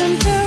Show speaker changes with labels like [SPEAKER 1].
[SPEAKER 1] some time.